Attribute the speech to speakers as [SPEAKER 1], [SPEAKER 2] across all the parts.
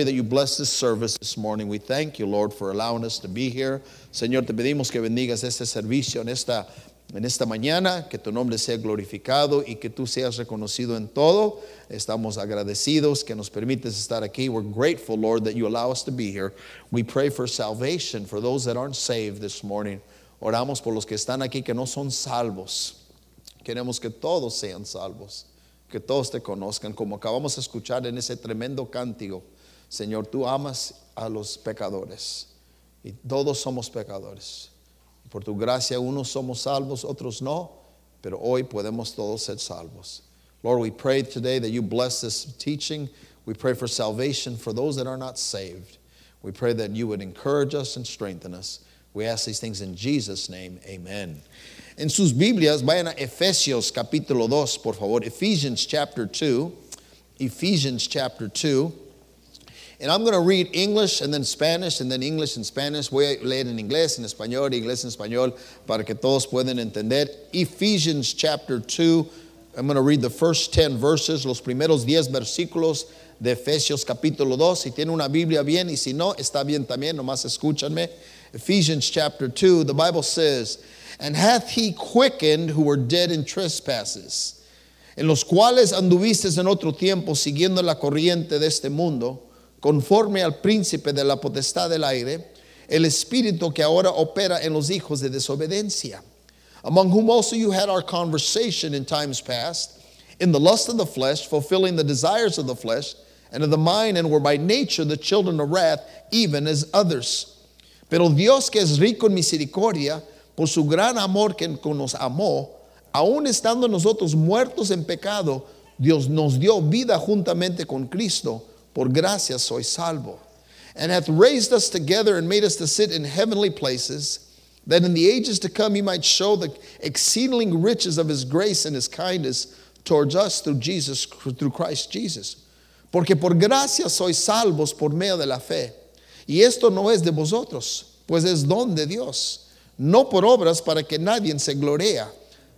[SPEAKER 1] that you bless this service this morning. We thank you, Lord, for allowing us to be here. Señor, te pedimos que bendigas este servicio en esta, en esta mañana, que tu nombre sea glorificado y que tú seas reconocido en todo. Estamos agradecidos que nos permites estar aquí. We're grateful, Lord, that you allow us to be here. We pray for salvation for those that aren't saved this morning. Oramos por los que están aquí que no son salvos. Queremos que todos sean salvos, que todos te conozcan, como acabamos de escuchar en ese tremendo cántico. Señor, tú amas a los pecadores y todos somos pecadores. Por tu gracia, unos somos salvos, otros no, pero hoy podemos todos ser salvos. Lord, we pray today that you bless this teaching. We pray for salvation for those that are not saved. We pray that you would encourage us and strengthen us. We ask these things in Jesus' name. Amen. En sus Biblias, vayan a Efesios capítulo 2, por favor. Ephesians chapter 2. Ephesians chapter 2. And I'm going to read English and then Spanish and then English and Spanish. Voy a leer en inglés, en español, inglés en español, para que todos puedan entender. Ephesians chapter 2. I'm going to read the first 10 verses, los primeros 10 versículos de Efesios capítulo 2. Si tiene una Biblia bien y si no, está bien también, nomás escúchanme. Ephesians chapter 2, the Bible says, And hath he quickened who were dead in trespasses, en los cuales anduviste en otro tiempo siguiendo la corriente de este mundo, conforme al príncipe de la potestad del aire, el espíritu que ahora opera en los hijos de desobediencia, among whom also you had our conversation in times past, in the lust of the flesh, fulfilling the desires of the flesh and of the mind, and were by nature the children of wrath, even as others. Pero Dios que es rico en misericordia, por su gran amor que nos amó, aun estando nosotros muertos en pecado, Dios nos dio vida juntamente con Cristo. Por gracia soy salvo. And hath raised us together and made us to sit in heavenly places, that in the ages to come he might show the exceeding riches of his grace and his kindness towards us through Jesus, through Christ Jesus. Porque por gracia sois salvos por medio de la fe. Y esto no es de vosotros, pues es don de Dios no por obras para que nadie se glorea,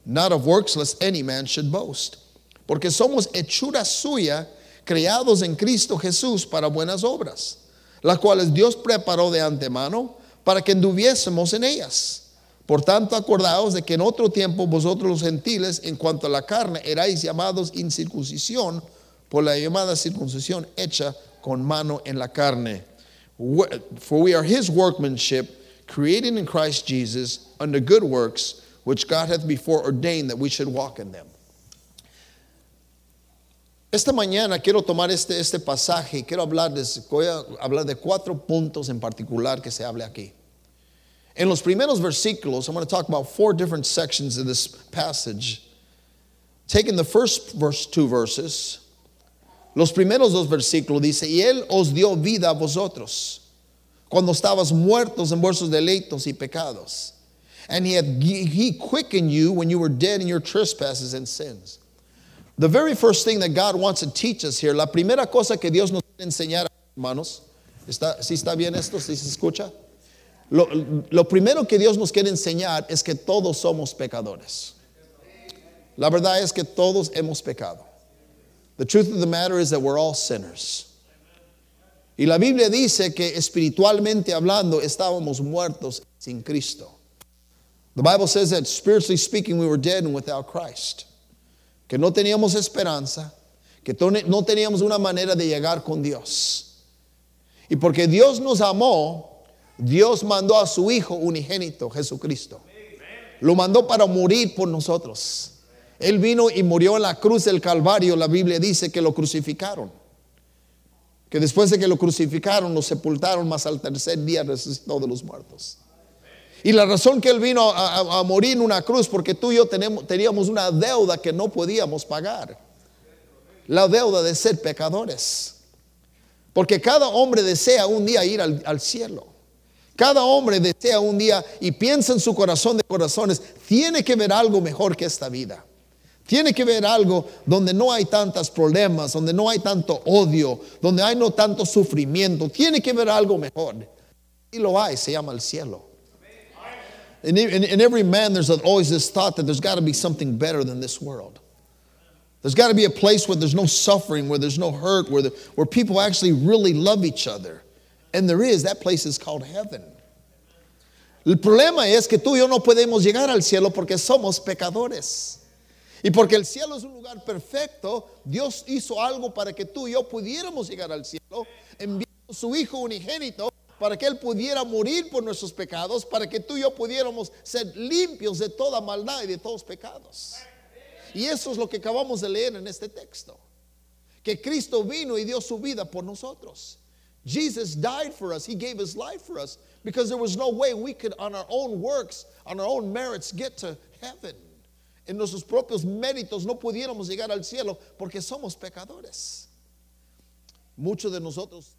[SPEAKER 1] not of works lest any man should boast. Porque somos hechura suya, creados en Cristo Jesús para buenas obras, las cuales Dios preparó de antemano para que anduviésemos en ellas. Por tanto, acordaos de que en otro tiempo vosotros los gentiles, en cuanto a la carne, erais llamados incircuncisión por la llamada circuncisión hecha con mano en la carne. For we are his workmanship created in Christ Jesus under good works, which God hath before ordained that we should walk in them. Esta mañana quiero tomar este, este pasaje y quiero hablar de, cuatro puntos en particular que se hable aquí. En los primeros versículos, I'm going to talk about four different sections of this passage. Taking the first verse, two verses, los primeros dos versículos dice, y Él os dio vida a vosotros cuando estabas muertos en vuestros deleitos y pecados. And he, had, he quickened you when you were dead in your trespasses and sins. The very first thing that God wants to teach us here, la primera cosa que Dios nos quiere enseñar, hermanos, ¿está, ¿sí está bien esto? ¿Sí se escucha? Lo, lo primero que Dios nos quiere enseñar es que todos somos pecadores. La verdad es que todos hemos pecado. The truth of the matter is that we're all sinners. Y la Biblia dice que espiritualmente hablando estábamos muertos sin Cristo. The Bible says that spiritually speaking we were dead and without Christ. Que no teníamos esperanza, que no teníamos una manera de llegar con Dios. Y porque Dios nos amó, Dios mandó a su Hijo unigénito, Jesucristo. Lo mandó para morir por nosotros. Él vino y murió en la cruz del Calvario. La Biblia dice que lo crucificaron que después de que lo crucificaron, lo sepultaron, más al tercer día resucitó de los muertos. Y la razón que Él vino a, morir en una cruz, porque tú y yo tenemos, teníamos una deuda que no podíamos pagar. La deuda de ser pecadores. Porque cada hombre desea un día ir al, al cielo. Cada hombre desea un día y piensa en su corazón de corazones, tiene que ver algo mejor que esta vida. Tiene que ver algo donde no hay tantos problemas, donde no hay tanto odio, donde hay no tanto sufrimiento. Tiene que ver algo mejor. Y lo hay, se llama el cielo. In, in, in every man, there's always this thought that there's got to be something better than this world. There's got to be a place where there's no suffering, where there's no hurt, where, the, where people actually really love each other. And there is. That place is called heaven. El problema es que tú y yo no podemos llegar al cielo porque somos pecadores. Y porque el cielo es un lugar perfecto, Dios hizo algo para que tú y yo pudiéramos llegar al cielo, enviando su Hijo unigénito para que Él pudiera morir por nuestros pecados, para que tú y yo pudiéramos ser limpios de toda maldad y de todos pecados. Y eso es lo que acabamos de leer en este texto. Que Cristo vino y dio su vida por nosotros. Jesus died for us. He gave his life for us because there was no way we could, on our own works, on our own merits, get to heaven. En nuestros propios méritos no pudiéramos llegar al cielo porque somos pecadores. Muchos de nosotros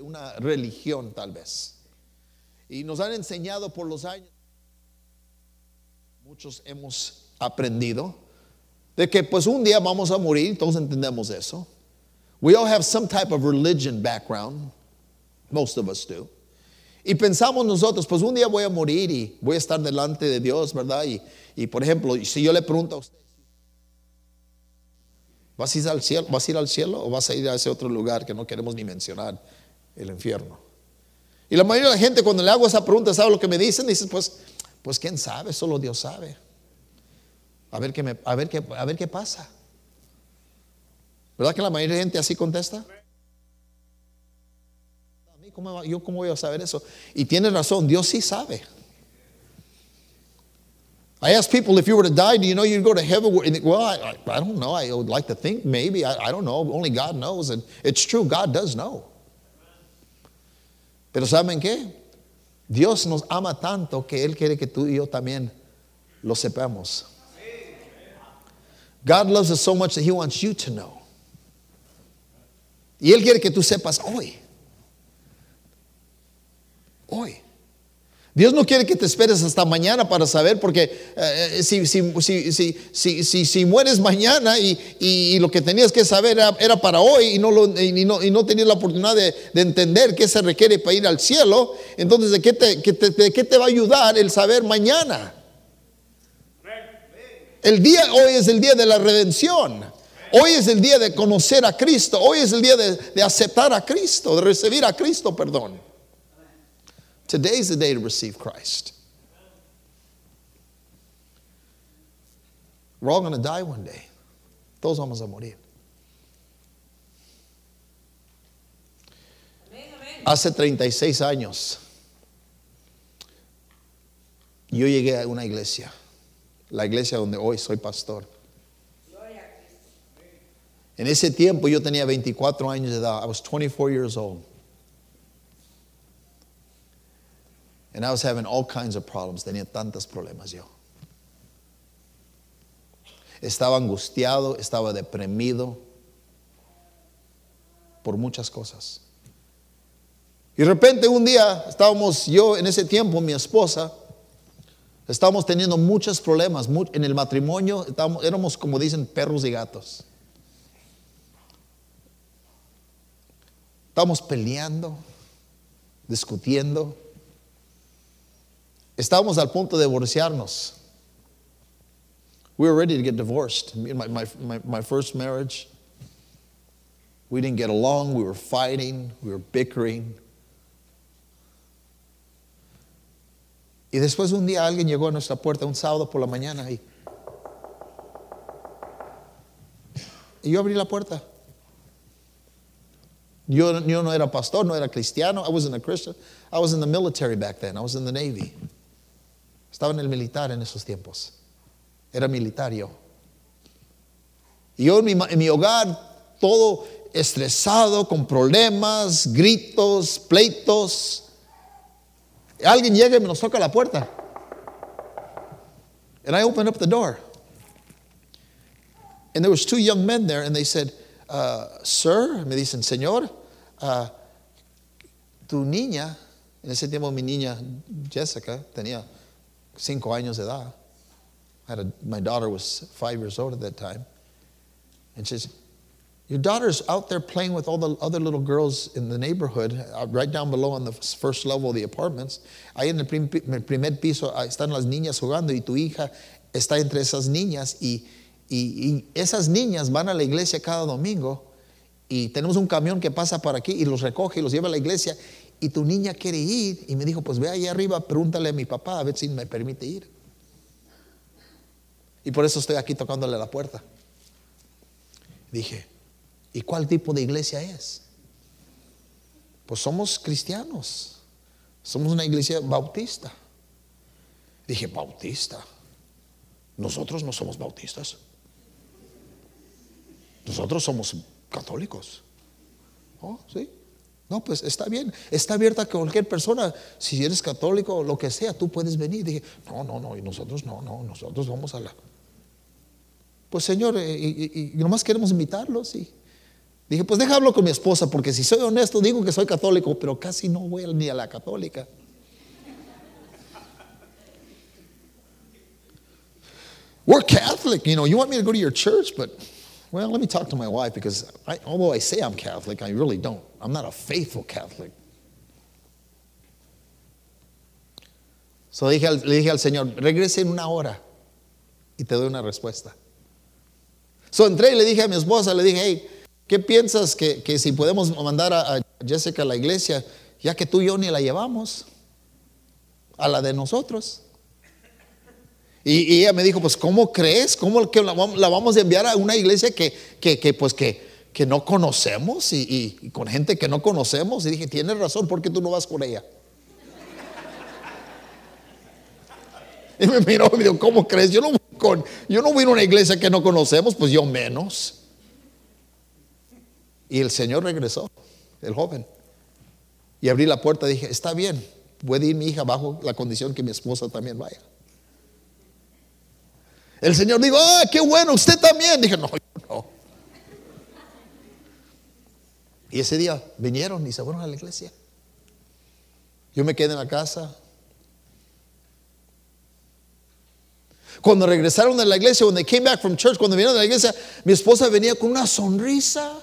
[SPEAKER 1] una religión tal vez. Y nos han enseñado por los años, muchos hemos aprendido, de que pues un día vamos a morir, todos entendemos eso. We all have some type of religion background, most of us do. Y pensamos nosotros, pues un día voy a morir y voy a estar delante de Dios, ¿verdad? Y, y por ejemplo, si yo le pregunto a usted, ¿vas a ir al cielo, vas a ir al cielo o vas a ir a ese otro lugar que no queremos ni mencionar, el infierno? Y la mayoría de la gente cuando le hago esa pregunta, ¿sabe lo que me dicen? Dicen, pues, pues quién sabe, solo Dios sabe. A ver qué, me, a ver qué, a ver qué pasa. ¿Verdad que la mayoría de gente así contesta? ¿Cómo, ¿Yo cómo voy a saber eso? Y tiene razón, Dios sí sabe. I ask people if you were to die, do you know you'd go to heaven? Well, I, don't know. I would like to think maybe. I don't know. Only God knows. And it's true, God does know. Pero ¿saben qué? Dios nos ama tanto que Él quiere que tú y yo también lo sepamos. God loves us so much that He wants you to know. Y Él quiere que tú sepas hoy. Hoy. Dios no quiere que te esperes hasta mañana para saber, porque eh, si, si, si, mueres mañana y, y, lo que tenías que saber era, para hoy y no, lo, y, no, no, tenías la oportunidad de, de, entender qué se requiere para ir al cielo, entonces ¿de qué te, de qué te va a ayudar el saber mañana? El día hoy es el día de la redención. Hoy es el día de conocer a Cristo. Hoy es el día de, de aceptar a Cristo, de recibir a Cristo, perdón. Today is the day to receive Christ. We're all going to die one day. Todos vamos a morir. Hace 36 años yo llegué a una iglesia, la iglesia donde hoy soy pastor. En ese tiempo yo tenía 24 años de edad. I was 24 years old. And I was having all kinds of problems. Tenía tantos problemas yo. Estaba angustiado, estaba deprimido por muchas cosas. Y de repente un día estábamos, yo en ese tiempo, mi esposa, estábamos teniendo muchos problemas en el matrimonio, estábamos, éramos como dicen perros y gatos. Estábamos peleando, discutiendo. Estábamos al punto de divorciarnos. We were ready to get divorced. My, my, my, my first marriage, we didn't get along. We were fighting. We were bickering. Y después un día alguien llegó a nuestra puerta un sábado por la mañana y, y yo abrí la puerta. Yo, yo no era pastor, no era cristiano. I wasn't a Christian. I was in the military back then. I was in the Navy. Estaba en el militar en esos tiempos. Era militar yo. Y yo en mi, en mi hogar, todo estresado, con problemas, gritos, pleitos. Alguien llega y me nos toca la puerta. And I opened up the door. And there was two young men there, and they said, uh, Sir, me dicen, Señor, uh, tu niña, en ese tiempo mi niña Jessica tenía cinco años de edad. a, my daughter was five years old at that time. And she says, Your daughter's out there playing with all the other little girls in the neighborhood, uh, right down below on the first level of the apartments. Ahí en el primer piso están las niñas jugando y tu hija está entre esas niñas Y, y esas niñas van a la iglesia cada domingo y tenemos un camión que pasa por aquí y los recoge y los lleva a la iglesia y tu niña quiere ir y me dijo, pues ve ahí arriba, pregúntale a mi papá a ver si me permite ir. Y por eso estoy aquí tocándole la puerta. Dije, ¿y cuál tipo de iglesia es? Pues somos cristianos, somos una iglesia bautista. Dije, bautista. Nosotros no somos bautistas. Nosotros somos católicos. Oh, sí. No, pues está bien, está abierta a cualquier persona. Si eres católico lo que sea, tú puedes venir. Dije, no, no, no, y nosotros no, no, nosotros vamos a la. Pues Señor, eh, y, nomás queremos invitarlos. Y dije, pues déjalo con mi esposa, porque si soy honesto, digo que soy católico, pero casi no voy ni a la católica. We're Catholic, you know, you want me to go to your church, but well, let me talk to my wife because I, although I say I'm Catholic, I really don't. I'm not a faithful Catholic. So dije le dije al Señor, regrese en una hora y te doy una respuesta. So entré y le dije a mi esposa, le dije, hey, ¿qué piensas que, si podemos mandar a, Jessica a la iglesia, ya que tú y yo ni la llevamos, a la de nosotros? Y, ella me dijo, pues ¿cómo crees? ¿Cómo que la, vamos a enviar a una iglesia que, pues que, que, no conocemos y, con gente que no conocemos? Y dije, tienes razón, ¿por qué tú no vas con ella? Y me miró y me dijo, ¿cómo crees? Yo no, con, yo no voy a una iglesia que no conocemos, pues yo menos. Y el Señor regresó, el joven. Y abrí la puerta dije, está bien, puede ir mi hija bajo la condición que mi esposa también vaya. El Señor dijo, ah, qué bueno, usted también. Dije, no, no. Y ese día vinieron y se fueron a la iglesia. Yo me quedé en la casa. Cuando regresaron de la iglesia, cuando came back from church, cuando vinieron de la iglesia, mi esposa venía con una sonrisa.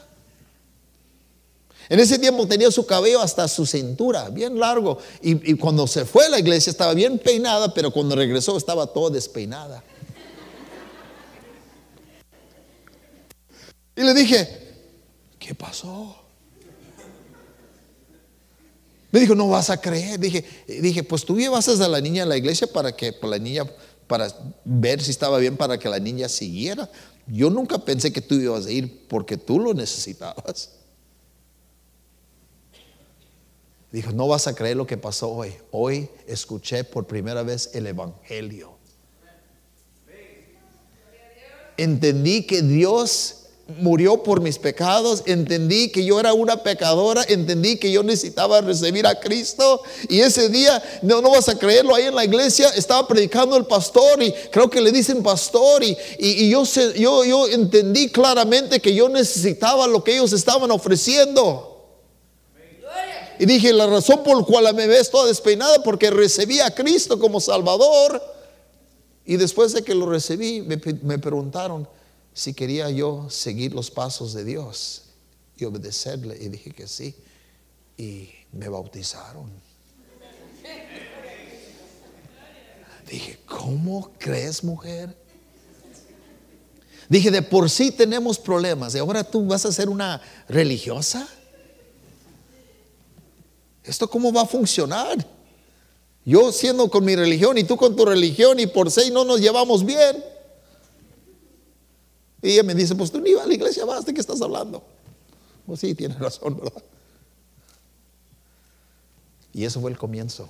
[SPEAKER 1] En ese tiempo tenía su cabello hasta su cintura, bien largo. Y, y, cuando se fue a la iglesia estaba bien peinada, pero cuando regresó estaba todo despeinada. Y le dije, ¿qué pasó? Me dijo, no vas a creer. Dije, dije pues tú llevas a la niña a la iglesia para que pues, la niña, para ver si estaba bien, para que la niña siguiera. Yo nunca pensé que tú ibas a ir porque tú lo necesitabas. Dijo, no vas a creer lo que pasó hoy. Hoy escuché por primera vez el Evangelio. Entendí que Dios murió por mis pecados, entendí que yo era una pecadora, entendí que yo necesitaba recibir a Cristo y ese día, no, no vas a creerlo, ahí en la iglesia estaba predicando el pastor y creo que le dicen pastor y, y, yo, yo, yo entendí claramente que yo necesitaba lo que ellos estaban ofreciendo. Y dije, la razón por la cual me ves toda despeinada, porque recibí a Cristo como Salvador. Y después de que lo recibí, me, me preguntaron, si quería yo seguir los pasos de Dios y obedecerle. Y dije que sí. Y me bautizaron. Dije, ¿cómo crees, mujer? Dije, de por sí tenemos problemas. ¿Y ahora tú vas a ser una religiosa? ¿Esto cómo va a funcionar? Yo siendo con mi religión y tú con tu religión y por seis no nos llevamos bien. Y ella me dice, pues tú ni vas a la iglesia, vas, ¿de qué estás hablando? Pues sí, tienes razón, ¿verdad? Y eso fue el comienzo.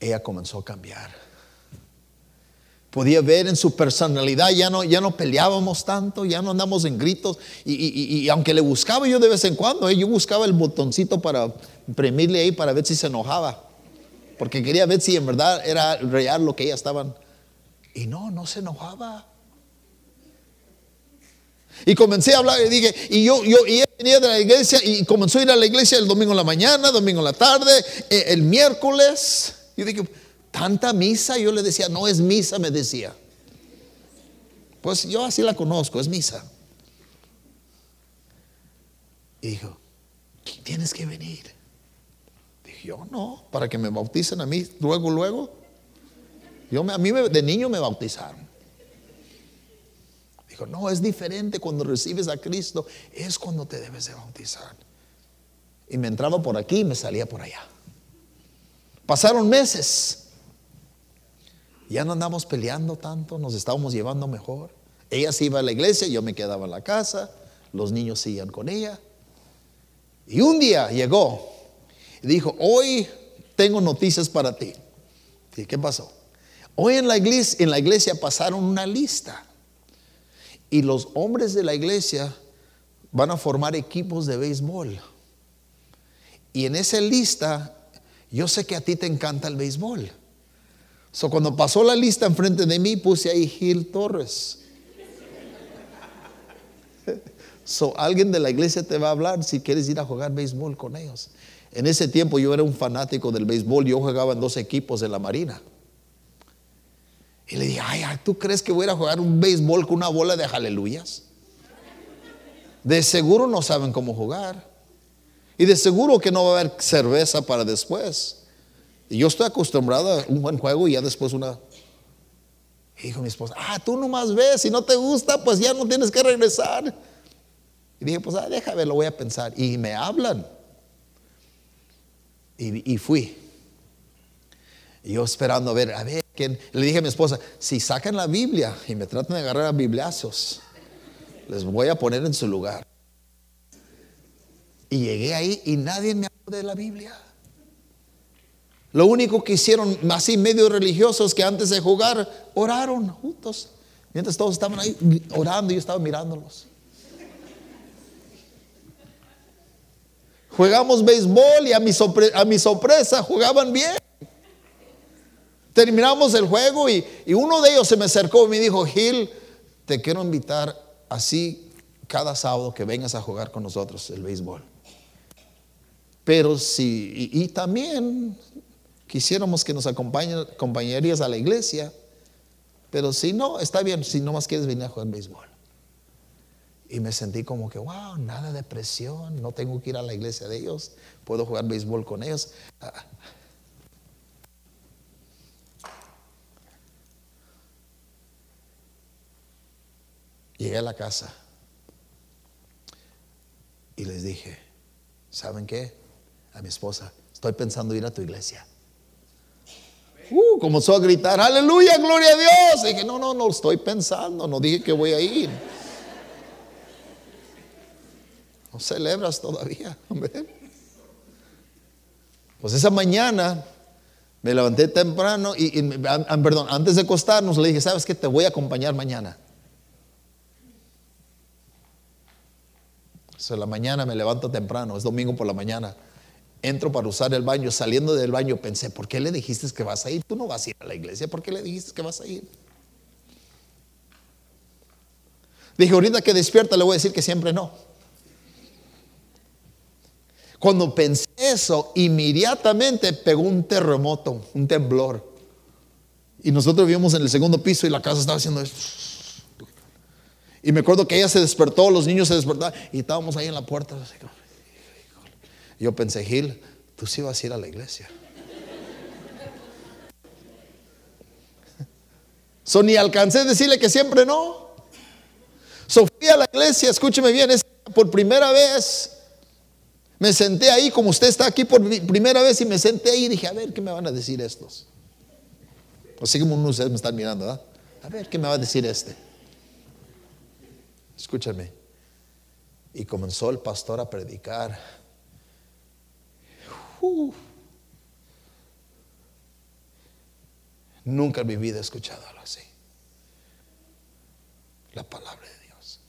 [SPEAKER 1] Ella comenzó a cambiar. Podía ver en su personalidad, ya no, ya no peleábamos tanto, ya no andamos en gritos. Y, aunque le buscaba yo de vez en cuando, eh, yo buscaba el botoncito para imprimirle ahí para ver si se enojaba. Porque quería ver si en verdad era real lo que ella estaban y no, no se enojaba. Y comencé a hablar y dije, y yo, yo y venía de la iglesia y comenzó a ir a la iglesia el domingo en la mañana, domingo en la tarde, eh, el miércoles. Yo dije, tanta misa. Yo le decía, no es misa, me decía. Pues yo así la conozco, es misa. Y dijo, tienes que venir. Dije, yo no, para que me bauticen a mí luego, luego. Yo, a mí de niño me bautizaron. Dijo, no, es diferente cuando recibes a Cristo, es cuando te debes de bautizar. Y me entraba por aquí y me salía por allá. Pasaron meses. Ya no andamos peleando tanto, nos estábamos llevando mejor. Ella se iba a la iglesia, yo me quedaba en la casa, los niños seguían con ella. Y un día llegó y dijo, hoy tengo noticias para ti. ¿Qué pasó? Hoy en la iglesia, pasaron una lista y los hombres de la iglesia van a formar equipos de béisbol. Y en esa lista, yo sé que a ti te encanta el béisbol. So, cuando pasó la lista enfrente de mí, puse ahí Gil Torres. So, alguien de la iglesia te va a hablar si quieres ir a jugar béisbol con ellos. En ese tiempo yo era un fanático del béisbol, yo jugaba en dos equipos de la Marina. Y le dije, ay, ¿tú crees que voy a jugar un béisbol con una bola de aleluyas? De seguro no saben cómo jugar. Y de seguro que no va a haber cerveza para después. Y yo estoy acostumbrado a un buen juego y ya después una... Y dijo mi esposa, ah, tú nomás ves, si no te gusta, pues ya no tienes que regresar. Y dije, pues ah, déjame, lo voy a pensar. Y me hablan. Y, y fui. Y yo esperando a ver, a ver, Le dije a mi esposa, si sacan la Biblia y me tratan de agarrar a bibliazos, les voy a poner en su lugar. Y llegué ahí y nadie me habló de la Biblia. Lo único que hicieron así medio religiosos que antes de jugar oraron juntos. Mientras todos estaban ahí orando, yo estaba mirándolos. Jugamos béisbol y a mi, a mi sorpresa jugaban bien. Terminamos el juego y, y, uno de ellos se me acercó y me dijo, Gil, te quiero invitar así cada sábado que vengas a jugar con nosotros el béisbol. Pero si, y, también quisiéramos que nos acompañarías a la iglesia, pero si no, está bien, si no más quieres venir a jugar béisbol. Y me sentí como que, wow, nada de presión, no tengo que ir a la iglesia de ellos, puedo jugar béisbol con ellos. Llegué a la casa y les dije, ¿saben qué? a mi esposa, estoy pensando ir a tu iglesia. Uh, comenzó a gritar, aleluya, gloria a Dios. Y dije, no, no, no, estoy pensando, no dije que voy a ir. No celebras todavía, Pues esa mañana me levanté temprano y, perdón, antes de acostarnos le dije, ¿sabes qué? Te voy a acompañar mañana. O la mañana me levanto temprano, es domingo por la mañana entro para usar el baño, saliendo del baño pensé, ¿por qué le dijiste que vas a ir? Tú no vas a ir a la iglesia, ¿por qué le dijiste que vas a ir? Dije, ahorita que despierta le voy a decir que siempre no. Cuando pensé eso, inmediatamente pegó un terremoto, un temblor. Y nosotros vivimos en el segundo piso y la casa estaba haciendo esto. Y me acuerdo que ella se despertó, los niños se despertaron y estábamos ahí en la puerta. Yo pensé, Gil, tú sí vas a ir a la iglesia. Ni alcancé a decirle que siempre no. So, fui a la iglesia, escúcheme bien, es por primera vez. Me senté ahí, como usted está aquí por primera vez, y me senté ahí y dije, a ver, ¿qué me van a decir estos? Así como ustedes me están mirando, ¿verdad? A ver, ¿qué me va a decir este? Escúchame. Y comenzó el pastor a predicar Nunca en mi vida he escuchado algo así. La palabra de Dios.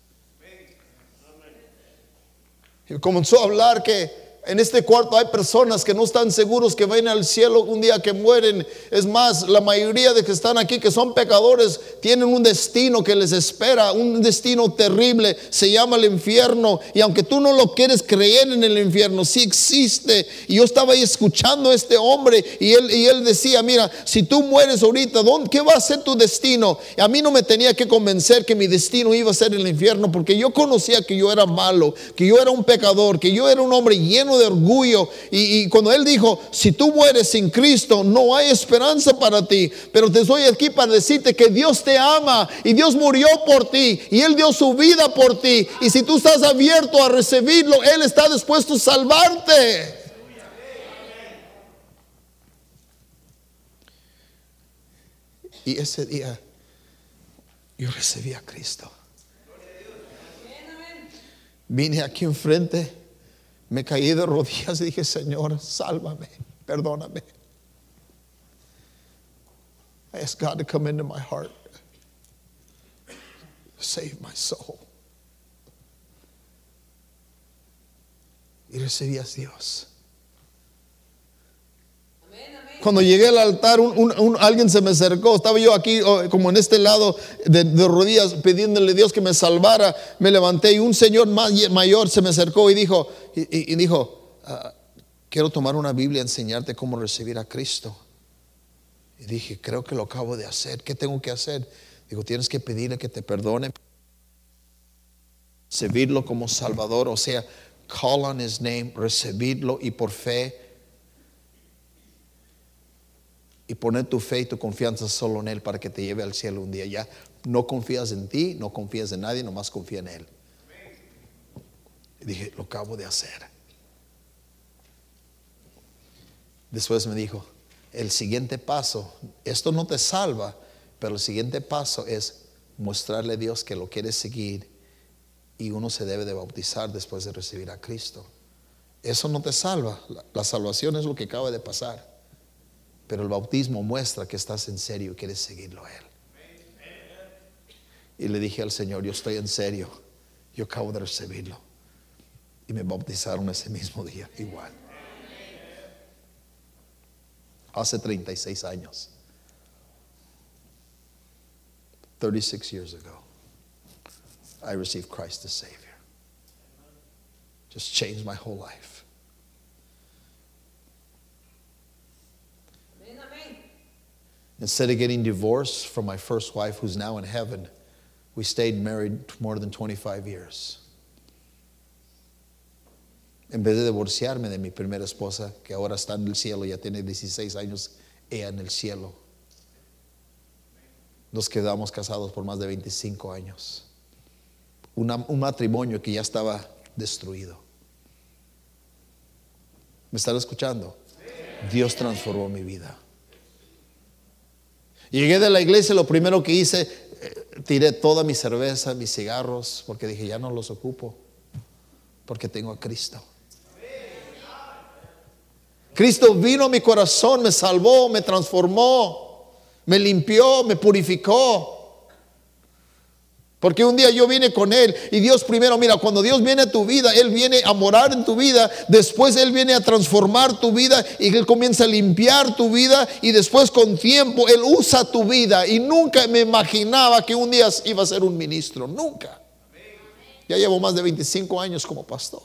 [SPEAKER 1] Y comenzó a hablar que en este cuarto hay personas que no están seguros que vayan al cielo un día que mueren. Es más, la mayoría de que están aquí, que son pecadores, tienen un destino que les espera, un destino terrible. Se llama el infierno. Y aunque tú no lo quieres creer en el infierno, sí existe. Y yo estaba ahí escuchando a este hombre y él, y él decía, mira, si tú mueres ahorita, ¿dónde, ¿qué va a ser tu destino? Y a mí no me tenía que convencer que mi destino iba a ser el infierno, porque yo conocía que yo era malo, que yo era un pecador, que yo era un hombre lleno de orgullo. Y, y cuando él dijo, si tú mueres sin Cristo, no hay esperanza para ti. Pero te estoy aquí para decirte que Dios te ama y Dios murió por ti y Él dio su vida por ti. Y si tú estás abierto a recibirlo, Él está dispuesto a salvarte. Y ese día yo recibí a Cristo. Vine aquí enfrente, me caí de rodillas y dije, Señor, sálvame, perdóname. I asked God to come into my heart, save my soul. Y recibí a Dios. Cuando llegué al altar, alguien se me acercó. Estaba yo aquí, oh, como en este lado de, rodillas, pidiéndole a Dios que me salvara. Me levanté y un señor mayor se me acercó y dijo: y, dijo ah, Quiero tomar una Biblia y enseñarte cómo recibir a Cristo. Y dije: Creo que lo acabo de hacer. ¿Qué tengo que hacer? Digo: Tienes que pedirle que te perdone, recibirlo como Salvador. O sea, call on His name, recibirlo y por fe y poner tu fe y tu confianza solo en Él para que te lleve al cielo un día. Ya no confías en ti, no confías en nadie, nomás confía en Él. Y dije, lo acabo de hacer. Después me dijo, el siguiente paso, esto no te salva, pero el siguiente paso es mostrarle a Dios que lo quieres seguir y uno se debe de bautizar después de recibir a Cristo. Eso no te salva, la salvación es lo que acaba de pasar. Pero el bautismo muestra que estás en serio y quieres seguirlo a Él. Y le dije al Señor, yo estoy en serio, yo acabo de recibirlo. Y me bautizaron ese mismo día, igual. Hace 36 años. 36 years ago, I received Christ as Savior. Just changed my whole life. Instead of getting divorced from my first wife, who's now in heaven, we stayed married more than 25 years. En vez de divorciarme de mi primera esposa, que ahora está en el cielo, ya tiene 16 años, ella en el cielo. Nos quedamos casados por más de 25 años. un matrimonio que ya estaba destruido. ¿Me están escuchando? Dios transformó mi vida. Llegué de la iglesia, lo primero que hice, eh, tiré toda mi cerveza, mis cigarros, porque dije, ya no los ocupo, porque tengo a Cristo. Cristo vino a mi corazón, me salvó, me transformó, me limpió, me purificó. Porque un día yo vine con Él y Dios primero, mira, cuando Dios viene a tu vida, Él viene a morar en tu vida, después Él viene a transformar tu vida y Él comienza a limpiar tu vida y después con tiempo Él usa tu vida y nunca me imaginaba que un día iba a ser un ministro, nunca. Ya llevo más de 25 años como pastor.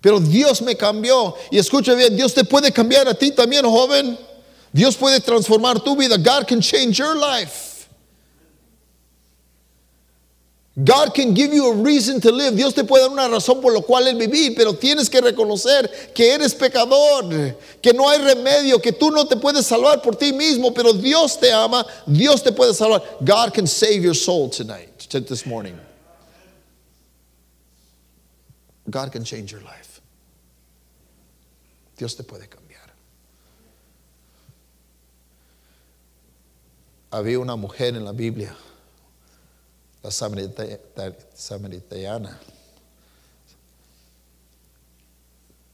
[SPEAKER 1] Pero Dios me cambió y escucha bien, Dios te puede cambiar a ti también, joven. Dios puede transformar tu vida. God can change your life. God can give you a reason to live. Dios te puede dar una razón por la cual el vivir, pero tienes que reconocer que eres pecador, que no hay remedio, que tú no te puedes salvar por ti mismo, pero Dios te ama, Dios te puede salvar. God can save your soul tonight, this morning. God can change your life. Dios te puede cambiar. Había una mujer en la Biblia, la samaritana,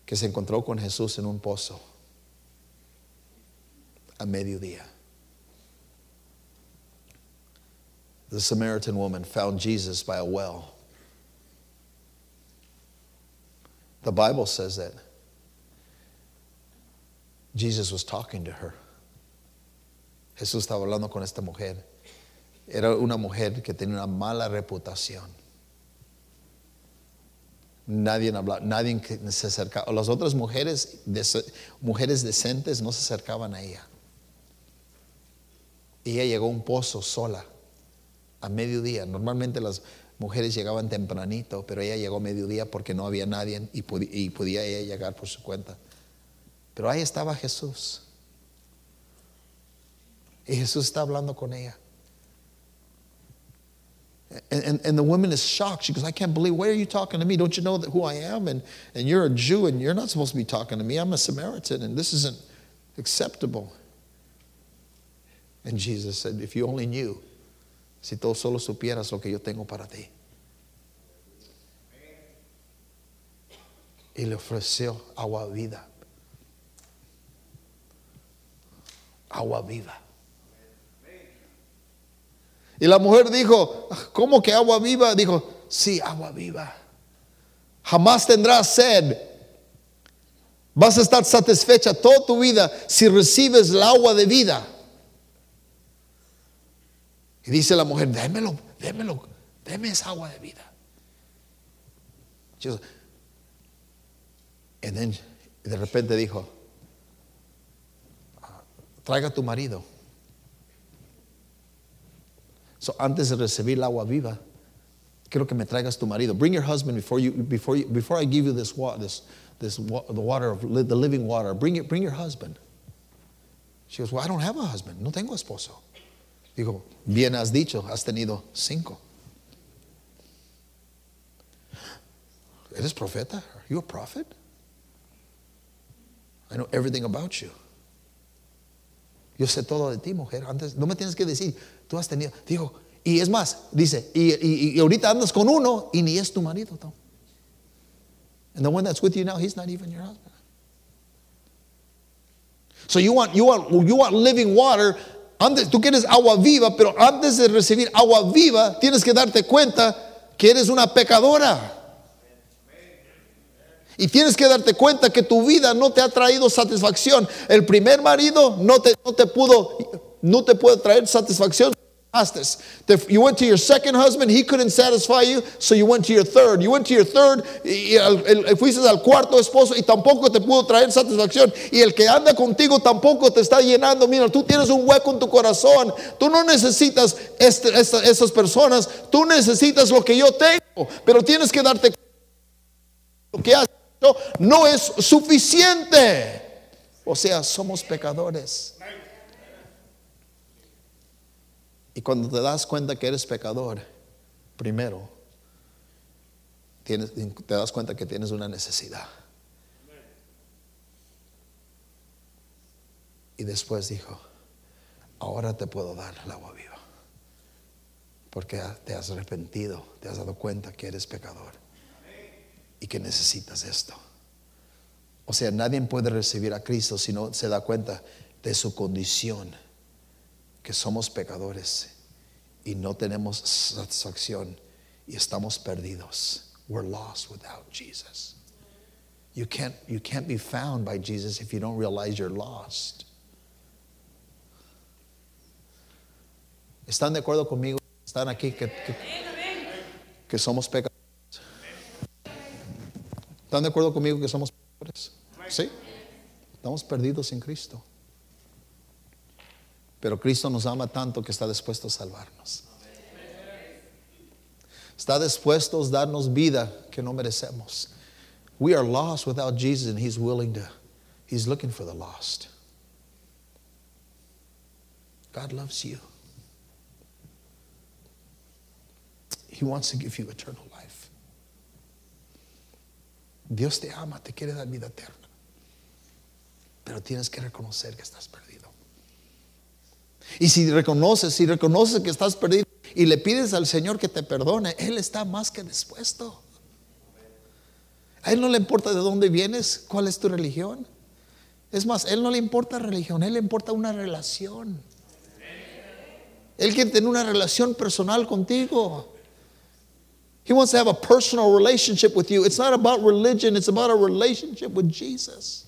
[SPEAKER 1] que se encontró con Jesús en un pozo a mediodía. The Samaritan woman found Jesus by a well. The Bible says that Jesus was talking to her. Jesús estaba hablando con esta mujer. Era una mujer que tenía una mala reputación. Nadie hablaba, nadie se acercaba. Las otras mujeres, mujeres decentes no se acercaban a ella. ella llegó a un pozo sola, a mediodía. Normalmente las mujeres llegaban tempranito, pero ella llegó a mediodía porque no había nadie y, podía ella llegar por su cuenta. Pero ahí estaba Jesús. Y Jesús está hablando con ella. And, and, and the woman is shocked. She goes, I can't believe, why are you talking to me? Don't you know that who I am? And, and you're a Jew and you're not supposed to be talking to me. I'm a Samaritan and this isn't acceptable. And Jesus said, If you only knew, si tú solo supieras lo que yo tengo para ti. Y le ofreció agua vida. Agua viva. Y la mujer dijo, ¿cómo que agua viva? Dijo, sí, agua viva. Jamás tendrás sed. Vas a estar satisfecha toda tu vida si recibes el agua de vida. Y dice la mujer, démelo, démelo, déme esa agua de vida. Then, de repente dijo, traiga a tu marido. So antes de recibir el agua viva, quiero que me traigas tu marido. Bring your husband before you before you, before I give you this water, this this the water of the living water. Bring it, bring your husband. She goes, well, I don't have a husband. No tengo esposo. Digo, bien has dicho, has tenido cinco. ¿Eres profeta? Are you a prophet? I know everything about you. Yo sé todo de ti, mujer. Antes no me tienes que decir, tú has tenido. Digo, y es más, dice, y, y- y ahorita andas con uno y ni es tu marido. Tom. And the one that's with you now, he's not even your husband. So you want, you want, you want living water. Antes, tú quieres agua viva, pero antes de recibir agua viva, tienes que darte cuenta que eres una pecadora. Y tienes que darte cuenta que tu vida no te ha traído satisfacción. El primer marido no te, no te pudo, no te puede traer satisfacción. You went to your second husband, he couldn't satisfy you, so you went to your third. You went to your third, y al- el- fuiste al cuarto esposo y tampoco te pudo traer satisfacción. Y el que anda contigo tampoco te está llenando. Mira, tú tienes un hueco en tu corazón. Tú no necesitas este- esta- esas personas, tú necesitas lo que yo tengo, pero tienes que darte cuenta lo que has hecho no es suficiente. O sea, somos pecadores. Y cuando te das cuenta que eres pecador, primero, tienes, te das cuenta que tienes una necesidad. Y después dijo, ahora te puedo dar el agua viva. Porque te has arrepentido, te has dado cuenta que eres pecador y que necesitas esto. O sea, nadie puede recibir a Cristo si no se da cuenta de su condición, que somos pecadores y no tenemos satisfacción y estamos perdidos. We're lost without Jesus. You can't, you can't be found by Jesus if you don't realize you're lost. ¿Están de acuerdo conmigo? ¿Están aquí que, que, que somos pecadores? ¿Están de acuerdo conmigo que somos pecadores? Sí. Estamos perdidos sin Cristo. Pero Cristo nos ama tanto que está dispuesto a salvarnos. Está dispuesto a darnos vida que no merecemos. We are lost without Jesus and He's willing to, He's looking for the lost. God loves you. He wants to give you eternal life. Dios te ama, te quiere dar vida eterna. Pero tienes que reconocer que estás perdido. Y si reconoces, si reconoces que estás perdido y le pides al Señor que te perdone, Él está más que dispuesto. A Él no le importa de dónde vienes, cuál es tu religión. Es más, Él no le importa religión, Él le importa una relación. Él quiere tener una relación personal contigo. He wants to have a personal relationship with you. It's not about religion, it's about a relationship with Jesus.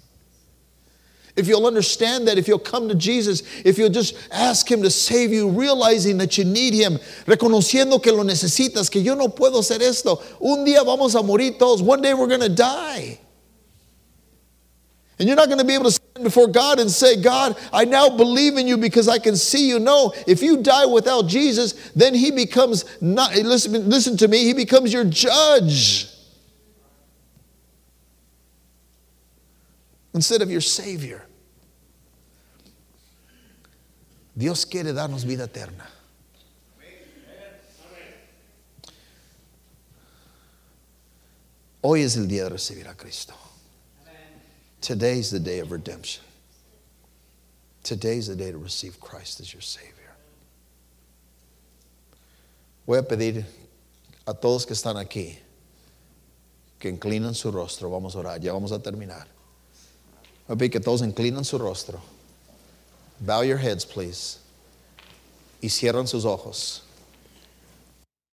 [SPEAKER 1] If you'll understand that, if you'll come to Jesus, if you'll just ask Him to save you, realizing that you need Him, reconociendo que lo necesitas, que yo no puedo hacer esto. Un día vamos a morir todos. One day we're going to die. And you're not going to be able to stand before God and say, God, I now believe in you because I can see you. No, if you die without Jesus, then he becomes not, listen, listen to me, he becomes your judge instead of your Savior. Dios quiere darnos vida eterna. Hoy es el día de recibir a Cristo. Today's the day of redemption. Today's the day to receive Christ as your Savior. Voy a pedir a todos que están aquí que inclinan su rostro. Vamos a orar, ya vamos a terminar. Voy a pedir que todos inclinan su rostro. Bow your heads, please. Y cierran sus ojos.